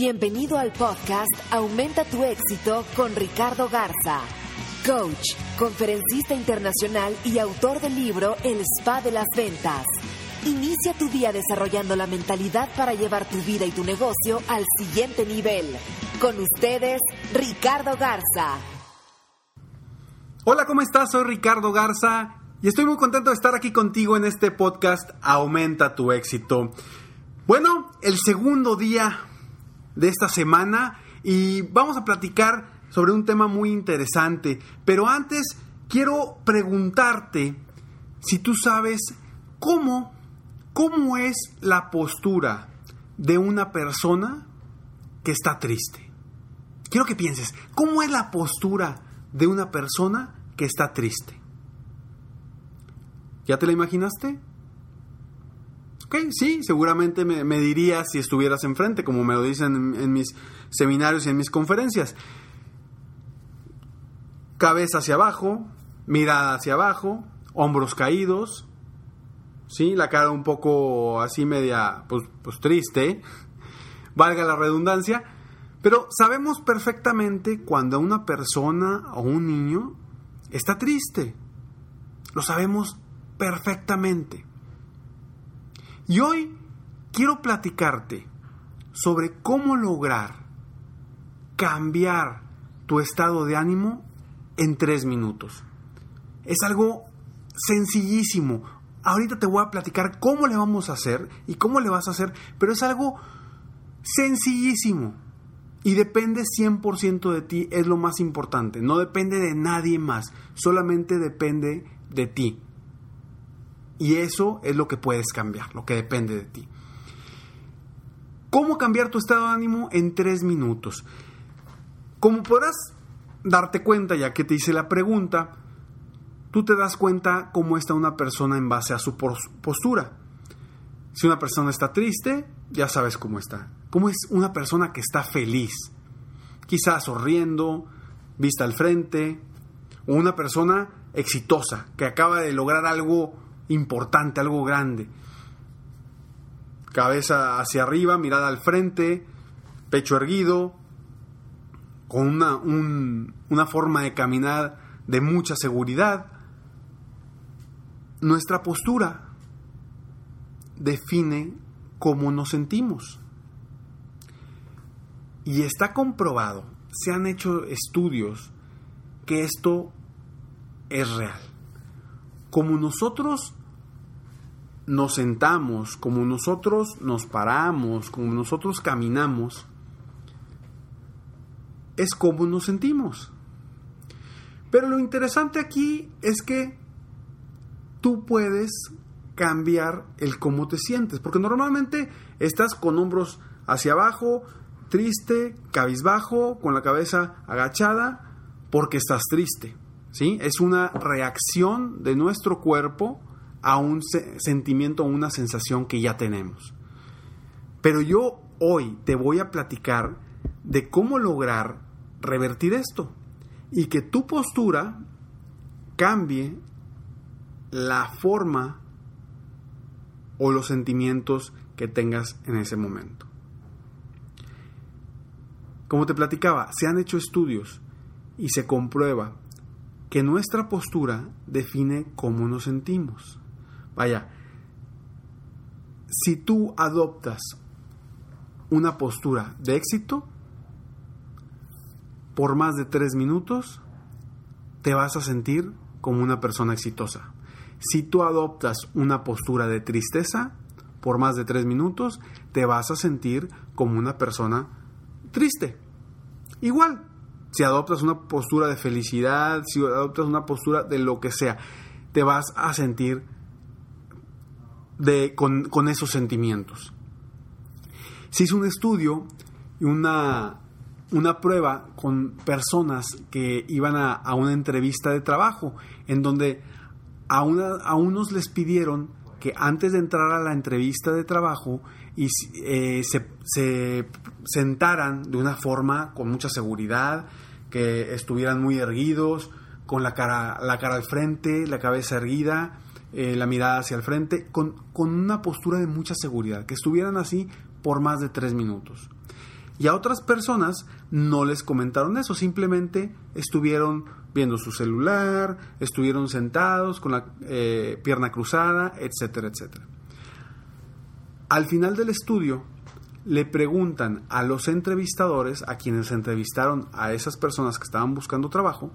Bienvenido al podcast Aumenta tu éxito con Ricardo Garza, coach, conferencista internacional y autor del libro El Spa de las Ventas. Inicia tu día desarrollando la mentalidad para llevar tu vida y tu negocio al siguiente nivel. Con ustedes, Ricardo Garza. Hola, ¿cómo estás? Soy Ricardo Garza y estoy muy contento de estar aquí contigo en este podcast Aumenta tu éxito. Bueno, el segundo día de esta semana y vamos a platicar sobre un tema muy interesante. Pero antes quiero preguntarte si tú sabes cómo, cómo es la postura de una persona que está triste. Quiero que pienses, ¿cómo es la postura de una persona que está triste? ¿Ya te la imaginaste? Ok, sí, seguramente me, dirías si estuvieras enfrente, como me lo dicen en, mis seminarios y en mis conferencias. Cabeza hacia abajo, mirada hacia abajo, hombros caídos, ¿sí? La cara un poco así media, pues, pues triste, valga la redundancia, pero sabemos perfectamente cuando una persona o un niño está triste. Lo sabemos perfectamente. Y hoy quiero platicarte sobre cómo lograr cambiar tu estado de ánimo en tres minutos. Es algo sencillísimo. Ahorita te voy a platicar cómo le vamos a hacer y cómo le vas a hacer, pero es algo sencillísimo. Y depende 100% de ti, es lo más importante. No depende de nadie más, solamente depende de ti. Y eso es lo que puedes cambiar, lo que depende de ti. ¿Cómo cambiar tu estado de ánimo en tres minutos? Como podrás darte cuenta, ya que te hice la pregunta, tú te das cuenta cómo está una persona en base a su postura. Si una persona está triste, ya sabes cómo está. ¿Cómo es una persona que está feliz? Quizás sonriendo, vista al frente, o una persona exitosa, que acaba de lograr algo importante, algo grande. Cabeza hacia arriba, mirada al frente, pecho erguido, con una, una forma de caminar de mucha seguridad. Nuestra postura define cómo nos sentimos. Y está comprobado, se han hecho estudios que esto es real. Como nosotros nos sentamos, como nosotros nos paramos, como nosotros caminamos, es como nos sentimos. Pero lo interesante aquí es que tú puedes cambiar el cómo te sientes, porque normalmente estás con hombros hacia abajo, triste, cabizbajo, con la cabeza agachada, porque estás triste. ¿sí? Es una reacción de nuestro cuerpo a un sentimiento o una sensación que ya tenemos. Pero yo hoy te voy a platicar de cómo lograr revertir esto y que tu postura cambie la forma o los sentimientos que tengas en ese momento. Como te platicaba, se han hecho estudios y se comprueba que nuestra postura define cómo nos sentimos. Vaya, si tú adoptas una postura de éxito, por más de tres minutos, te vas a sentir como una persona exitosa. Si tú adoptas una postura de tristeza, por más de tres minutos, te vas a sentir como una persona triste. Igual, si adoptas una postura de felicidad, si adoptas una postura de lo que sea, te vas a sentir de, con, esos sentimientos. Se hizo un estudio y una, una prueba con personas que iban a, una entrevista de trabajo, en donde a, a unos les pidieron que antes de entrar a la entrevista de trabajo y, eh, se, sentaran de una forma con mucha seguridad, que estuvieran muy erguidos, con la cara, la cara al frente, la cabeza erguida, eh, la mirada hacia el frente, con, con una postura de mucha seguridad, que estuvieran así por más de tres minutos. Y a otras personas no les comentaron eso, simplemente estuvieron viendo su celular, estuvieron sentados con la eh, pierna cruzada, etcétera, etcétera. Al final del estudio, le preguntan a los entrevistadores, a quienes entrevistaron a esas personas que estaban buscando trabajo,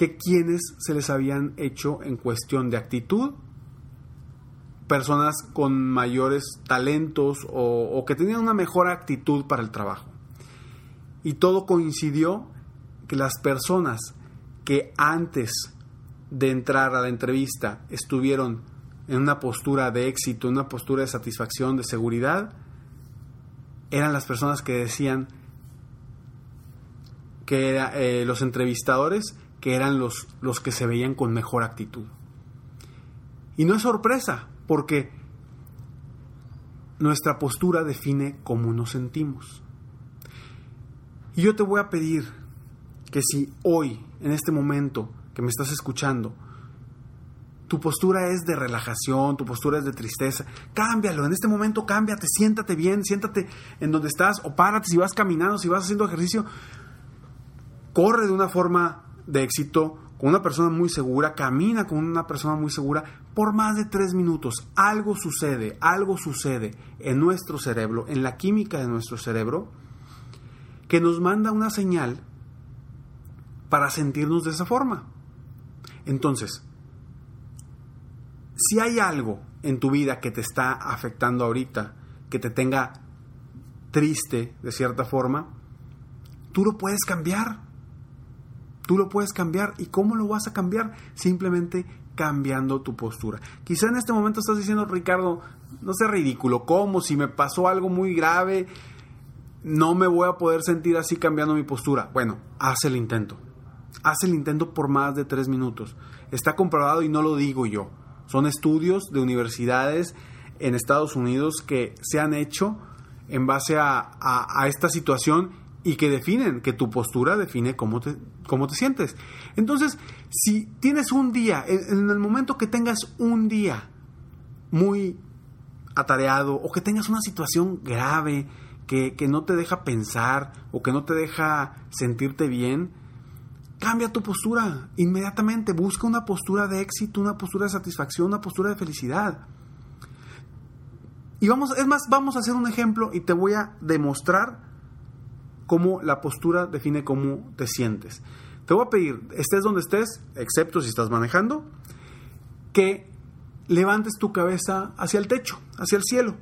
que quienes se les habían hecho en cuestión de actitud, personas con mayores talentos o, que tenían una mejor actitud para el trabajo. Y todo coincidió que las personas que antes de entrar a la entrevista estuvieron en una postura de éxito, en una postura de satisfacción, de seguridad, eran las personas que decían que eh, los entrevistadores que eran los, los que se veían con mejor actitud. Y no es sorpresa, porque nuestra postura define cómo nos sentimos. Y yo te voy a pedir que si hoy, en este momento que me estás escuchando, tu postura es de relajación, tu postura es de tristeza, cámbialo, en este momento cámbiate, siéntate bien, siéntate en donde estás o párate si vas caminando, si vas haciendo ejercicio, corre de una forma de éxito con una persona muy segura, camina con una persona muy segura por más de tres minutos. Algo sucede, algo sucede en nuestro cerebro, en la química de nuestro cerebro, que nos manda una señal para sentirnos de esa forma. Entonces, si hay algo en tu vida que te está afectando ahorita, que te tenga triste de cierta forma, tú lo puedes cambiar. Tú lo puedes cambiar. ¿Y cómo lo vas a cambiar? Simplemente cambiando tu postura. Quizá en este momento estás diciendo, Ricardo, no sea ridículo, ¿cómo? Si me pasó algo muy grave, no me voy a poder sentir así cambiando mi postura. Bueno, haz el intento. Haz el intento por más de tres minutos. Está comprobado y no lo digo yo. Son estudios de universidades en Estados Unidos que se han hecho en base a, esta situación y que definen, que tu postura define cómo te, cómo te sientes. Entonces, si tienes un día, en, el momento que tengas un día muy atareado o que tengas una situación grave que, que no te deja pensar o que no te deja sentirte bien, Cambia tu postura inmediatamente, busca una postura de éxito, una postura de satisfacción, una postura de felicidad. Y vamos, es más, vamos a hacer un ejemplo y te voy a demostrar cómo la postura define cómo te sientes. Te voy a pedir, estés donde estés, excepto si estás manejando, que levantes tu cabeza hacia el techo, hacia el cielo,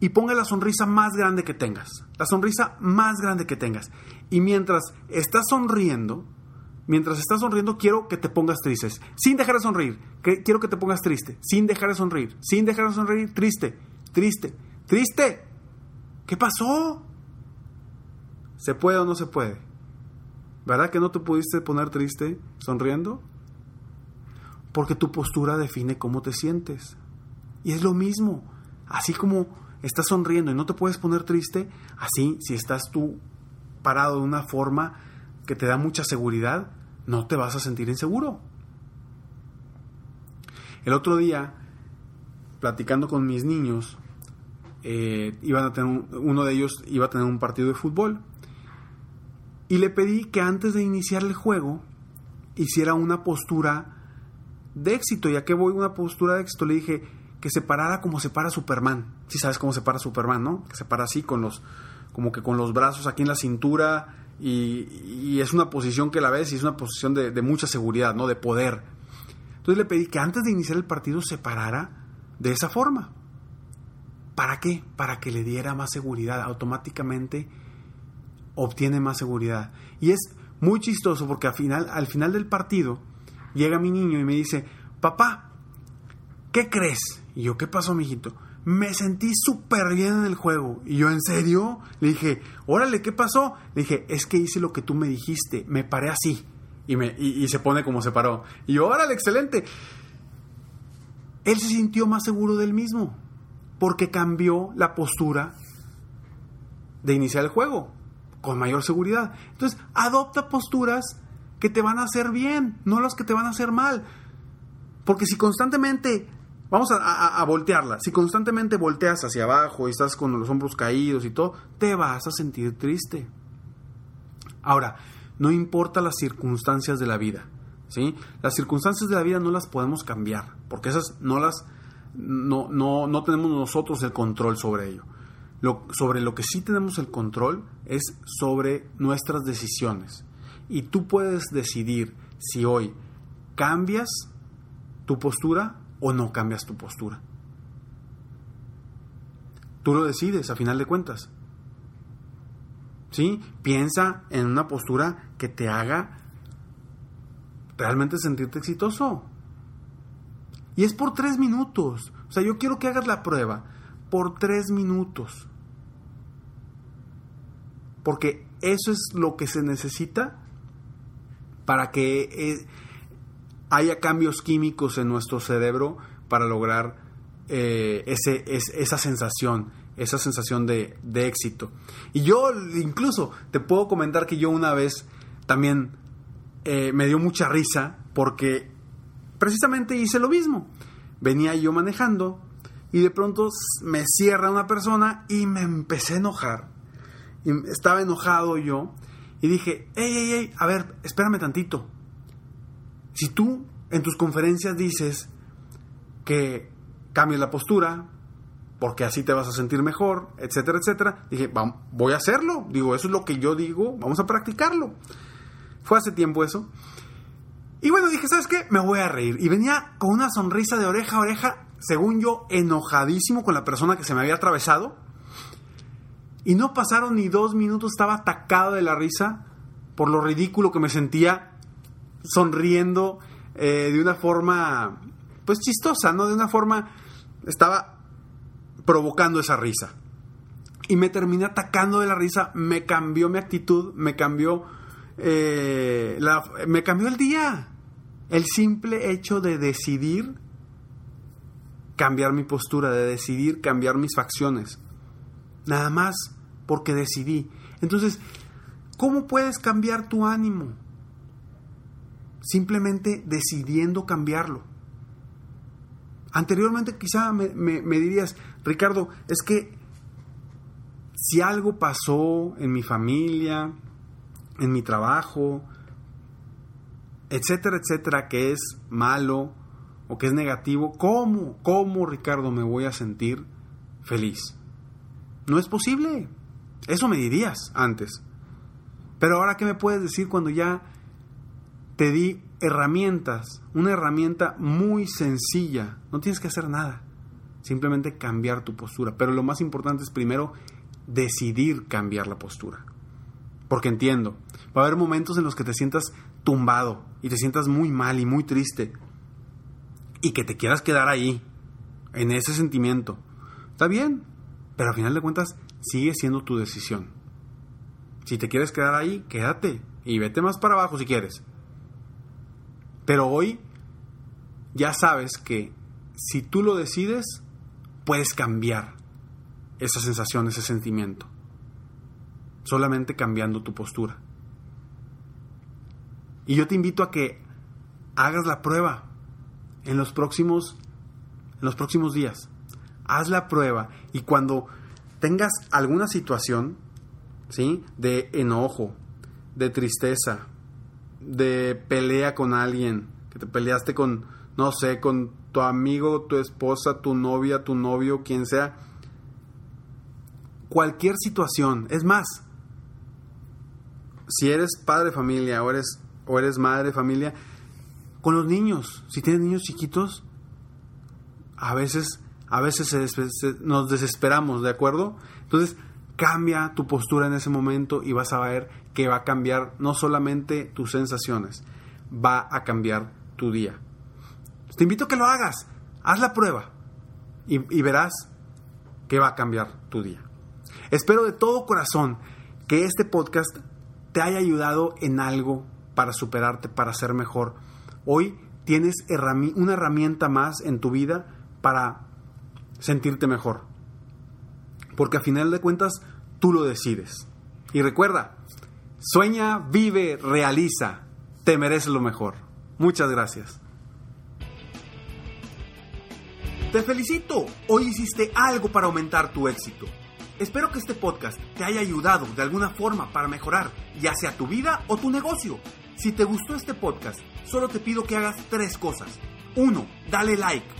y ponga la sonrisa más grande que tengas, la sonrisa más grande que tengas. Y mientras estás sonriendo, mientras estás sonriendo, quiero que te pongas tristes. Sin dejar de sonreír. quiero que te pongas triste. Sin dejar de sonreír. Sin dejar de sonreír. Triste. Triste. Triste. ¿Qué pasó? ¿Se puede o no se puede? ¿Verdad que no te pudiste poner triste sonriendo? Porque tu postura define cómo te sientes. Y es lo mismo. Así como estás sonriendo y no te puedes poner triste, así si estás tú parado de una forma que te da mucha seguridad, no te vas a sentir inseguro. El otro día, platicando con mis niños, eh, a tener uno de ellos iba a tener un partido de fútbol. Y le pedí que antes de iniciar el juego hiciera una postura de éxito. Ya que voy una postura de éxito, le dije, que se parara como se para Superman. Si sabes cómo se para Superman, ¿no? Que se para así con los como que con los brazos aquí en la cintura y, es una posición que la ves y es una posición de, de, mucha seguridad, ¿no? De poder. Entonces le pedí que antes de iniciar el partido se parara de esa forma. ¿Para qué? Para que le diera más seguridad. Automáticamente obtiene más seguridad. Y es muy chistoso porque al final, al final del partido llega mi niño y me dice, papá, ¿qué crees? Y yo, ¿qué pasó, mijito? Me sentí súper bien en el juego. Y yo, ¿en serio? Le dije, órale, ¿qué pasó? Le dije, es que hice lo que tú me dijiste, me paré así. Y, me, y se pone como se paró. Y yo, órale, excelente. Él se sintió más seguro del mismo porque cambió la postura de iniciar el juego con mayor seguridad. Entonces, adopta posturas que te van a hacer bien, no las que te van a hacer mal. Porque si constantemente, vamos a, voltearla, si constantemente volteas hacia abajo y estás con los hombros caídos y todo, te vas a sentir triste. Ahora, no importa las circunstancias de la vida, ¿sí? Las circunstancias de la vida no las podemos cambiar, porque esas no las no, no, no tenemos nosotros el control sobre ello. Lo, sobre lo que sí tenemos el control es sobre nuestras decisiones. Y tú puedes decidir si hoy cambias tu postura o no cambias tu postura. Tú lo decides a final de cuentas. ¿Sí? Piensa en una postura que te haga realmente sentirte exitoso. Y es por tres minutos. O sea, yo quiero que hagas la prueba por tres minutos. Porque eso es lo que se necesita para que eh, haya cambios químicos en nuestro cerebro para lograr eh, ese, esa sensación, esa sensación de, éxito. Y yo incluso te puedo comentar que yo una vez también eh, me dio mucha risa porque precisamente hice lo mismo. Venía yo manejando y de pronto me cierra una persona y me empecé a enojar. Y estaba enojado yo y dije, hey, hey, hey, a ver, espérame tantito. Si tú en tus conferencias dices que cambies la postura, porque así te vas a sentir mejor, etcétera, etcétera. Dije, voy a hacerlo. Digo, eso es lo que yo digo, vamos a practicarlo. Fue hace tiempo eso. Y bueno, dije, ¿sabes qué? Me voy a reír. Y venía con una sonrisa de oreja a oreja, según yo, enojadísimo con la persona que se me había atravesado. Y no pasaron ni dos minutos, estaba atacado de la risa por lo ridículo que me sentía sonriendo eh, de una forma, pues chistosa, ¿no? De una forma, estaba provocando esa risa. Y me terminé atacando de la risa, me cambió mi actitud, me cambió, eh, la, me cambió el día. El simple hecho de decidir cambiar mi postura, de decidir cambiar mis facciones. Nada más porque decidí. Entonces, ¿cómo puedes cambiar tu ánimo? Simplemente decidiendo cambiarlo. Anteriormente quizá me, me dirías, Ricardo, es que si algo pasó en mi familia, en mi trabajo, etcétera, etcétera, que es malo o que es negativo, ¿cómo, cómo, Ricardo, me voy a sentir feliz? No es posible. Eso me dirías antes. Pero ahora, ¿qué me puedes decir cuando ya te di herramientas? Una herramienta muy sencilla. No tienes que hacer nada. Simplemente cambiar tu postura. Pero lo más importante es primero decidir cambiar la postura. Porque entiendo, va a haber momentos en los que te sientas tumbado y te sientas muy mal y muy triste y que te quieras quedar ahí, en ese sentimiento, está bien, pero al final de cuentas sigue siendo tu decisión. Si te quieres quedar ahí, quédate y vete más para abajo si quieres. Pero hoy ya sabes que si tú lo decides, puedes cambiar esa sensación, ese sentimiento. Solamente cambiando tu postura. Y yo te invito a que hagas la prueba en los próximos, en los próximos días. Haz la prueba y cuando tengas alguna situación, ¿sí? De enojo, de tristeza, de pelea con alguien, que te peleaste con, no sé, con tu amigo, tu esposa, tu novia, tu novio, quien sea. Cualquier situación. Es más, si eres padre de familia o eres, o eres madre de familia, con los niños, si tienes niños chiquitos, a veces, a veces nos desesperamos, ¿de acuerdo? Entonces, cambia tu postura en ese momento y vas a ver que va a cambiar no solamente tus sensaciones, va a cambiar tu día. Te invito a que lo hagas, haz la prueba y, y verás que va a cambiar tu día. Espero de todo corazón que este podcast te haya ayudado en algo para superarte, para ser mejor. Hoy tienes una herramienta más en tu vida para sentirte mejor. Porque a final de cuentas tú lo decides. Y recuerda, sueña, vive, realiza. Te mereces lo mejor. Muchas gracias. Te felicito. Hoy hiciste algo para aumentar tu éxito. Espero que este podcast te haya ayudado de alguna forma para mejorar ya sea tu vida o tu negocio. Si te gustó este podcast, solo te pido que hagas tres cosas. 1. Dale like.